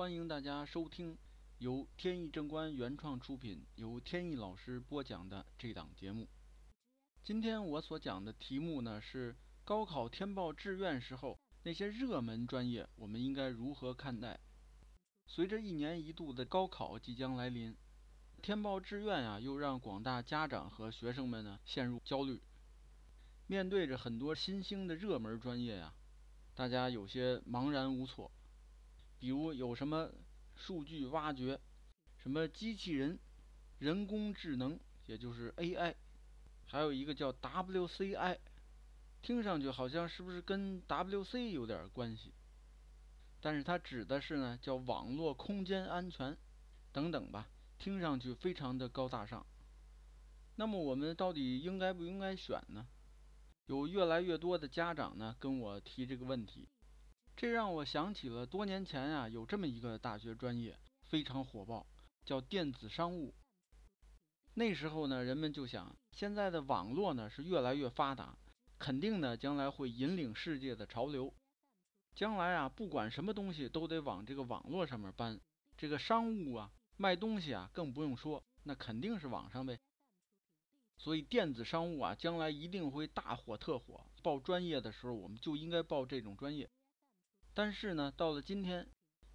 欢迎大家收听由天意正观原创出品、由天意老师播讲的这档节目。今天我所讲的题目呢是高考填报志愿时候那些热门专业，我们应该如何看待？随着一年一度的高考即将来临，填报志愿呀，又让广大家长和学生们呢陷入焦虑。面对着很多新兴的热门专业呀，大家有些茫然无措。比如有什么数据挖掘，什么机器人、人工智能，也就是 AI，还有一个叫 WCI，听上去好像是不是跟 WC 有点关系？但是它指的是呢，叫网络空间安全等等吧，听上去非常的高大上。那么我们到底应该不应该选呢？有越来越多的家长呢跟我提这个问题。这让我想起了多年前呀，有这么一个大学专业非常火爆，叫电子商务。那时候呢，人们就想，现在的网络呢是越来越发达，肯定呢将来会引领世界的潮流。将来啊，不管什么东西都得往这个网络上面搬。这个商务啊，卖东西啊，更不用说，那肯定是网上呗。所以电子商务啊，将来一定会大火特火。报专业的时候，我们就应该报这种专业。但是呢，到了今天，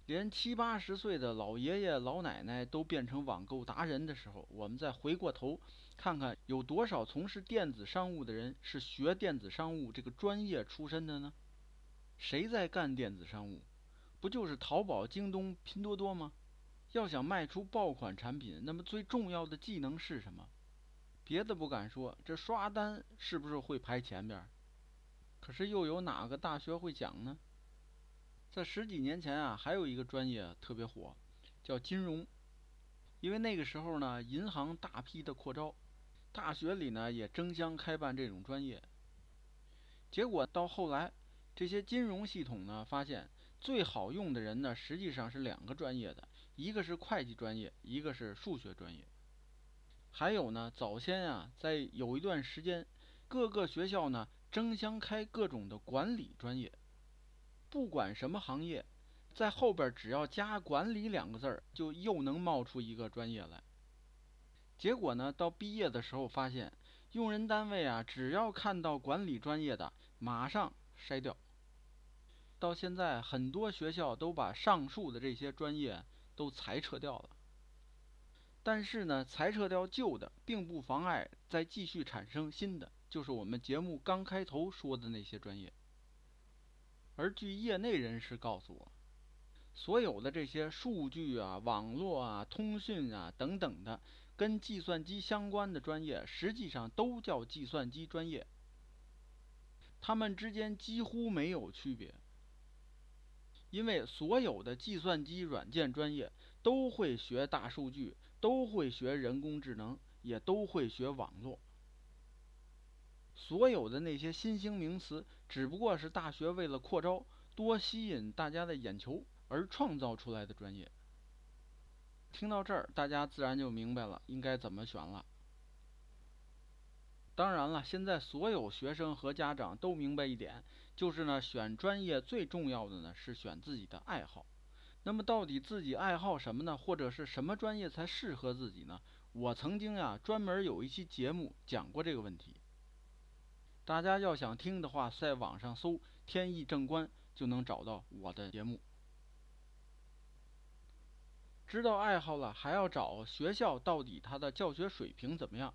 连七八十岁的老爷爷老奶奶都变成网购达人的时候，我们再回过头看看，有多少从事电子商务的人是学电子商务这个专业出身的呢？谁在干电子商务？不就是淘宝、京东、拼多多吗？要想卖出爆款产品，那么最重要的技能是什么？别的不敢说，这刷单是不是会排前边？可是又有哪个大学会讲呢？在十几年前啊，还有一个专业特别火，叫金融。因为那个时候呢，银行大批的扩招，大学里呢也争相开办这种专业。结果到后来，这些金融系统呢发现，最好用的人呢实际上是两个专业的，一个是会计专业，一个是数学专业。还有呢，早先啊，在有一段时间，各个学校呢争相开各种的管理专业。不管什么行业，在后边只要加“管理”两个字儿，就又能冒出一个专业来。结果呢，到毕业的时候发现，用人单位啊，只要看到管理专业的，马上筛掉。到现在，很多学校都把上述的这些专业都裁撤掉了。但是呢，裁撤掉旧的，并不妨碍再继续产生新的，就是我们节目刚开头说的那些专业。而据业内人士告诉我，所有的这些数据啊、网络啊、通讯啊等等的跟计算机相关的专业，实际上都叫计算机专业，它们之间几乎没有区别，因为所有的计算机软件专业都会学大数据，都会学人工智能，也都会学网络。所有的那些新兴名词，只不过是大学为了扩招、多吸引大家的眼球而创造出来的专业。听到这儿，大家自然就明白了应该怎么选了。当然了，现在所有学生和家长都明白一点，就是呢，选专业最重要的呢是选自己的爱好。那么，到底自己爱好什么呢？或者是什么专业才适合自己呢？我曾经呀专门有一期节目讲过这个问题。大家要想听的话，在网上搜“天意正观”就能找到我的节目。知道爱好了，还要找学校到底它的教学水平怎么样。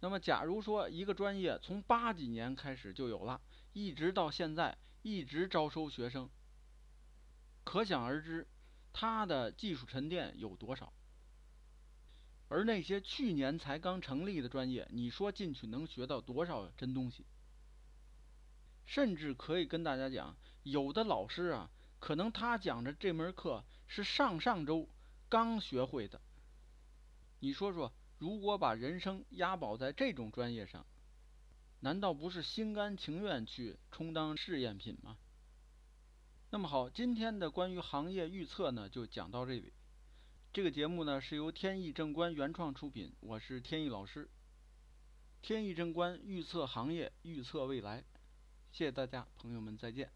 那么，假如说一个专业从八几年开始就有了，一直到现在一直招收学生，可想而知，它的技术沉淀有多少。而那些去年才刚成立的专业，你说进去能学到多少真东西？甚至可以跟大家讲，有的老师啊，可能他讲的这门课是上上周刚学会的。你说说，如果把人生押宝在这种专业上，难道不是心甘情愿去充当试验品吗？那么好，今天的关于行业预测呢，就讲到这里。这个节目呢是由天意正观原创出品，我是天意老师。天意正观预测行业，预测未来。谢谢大家，朋友们再见。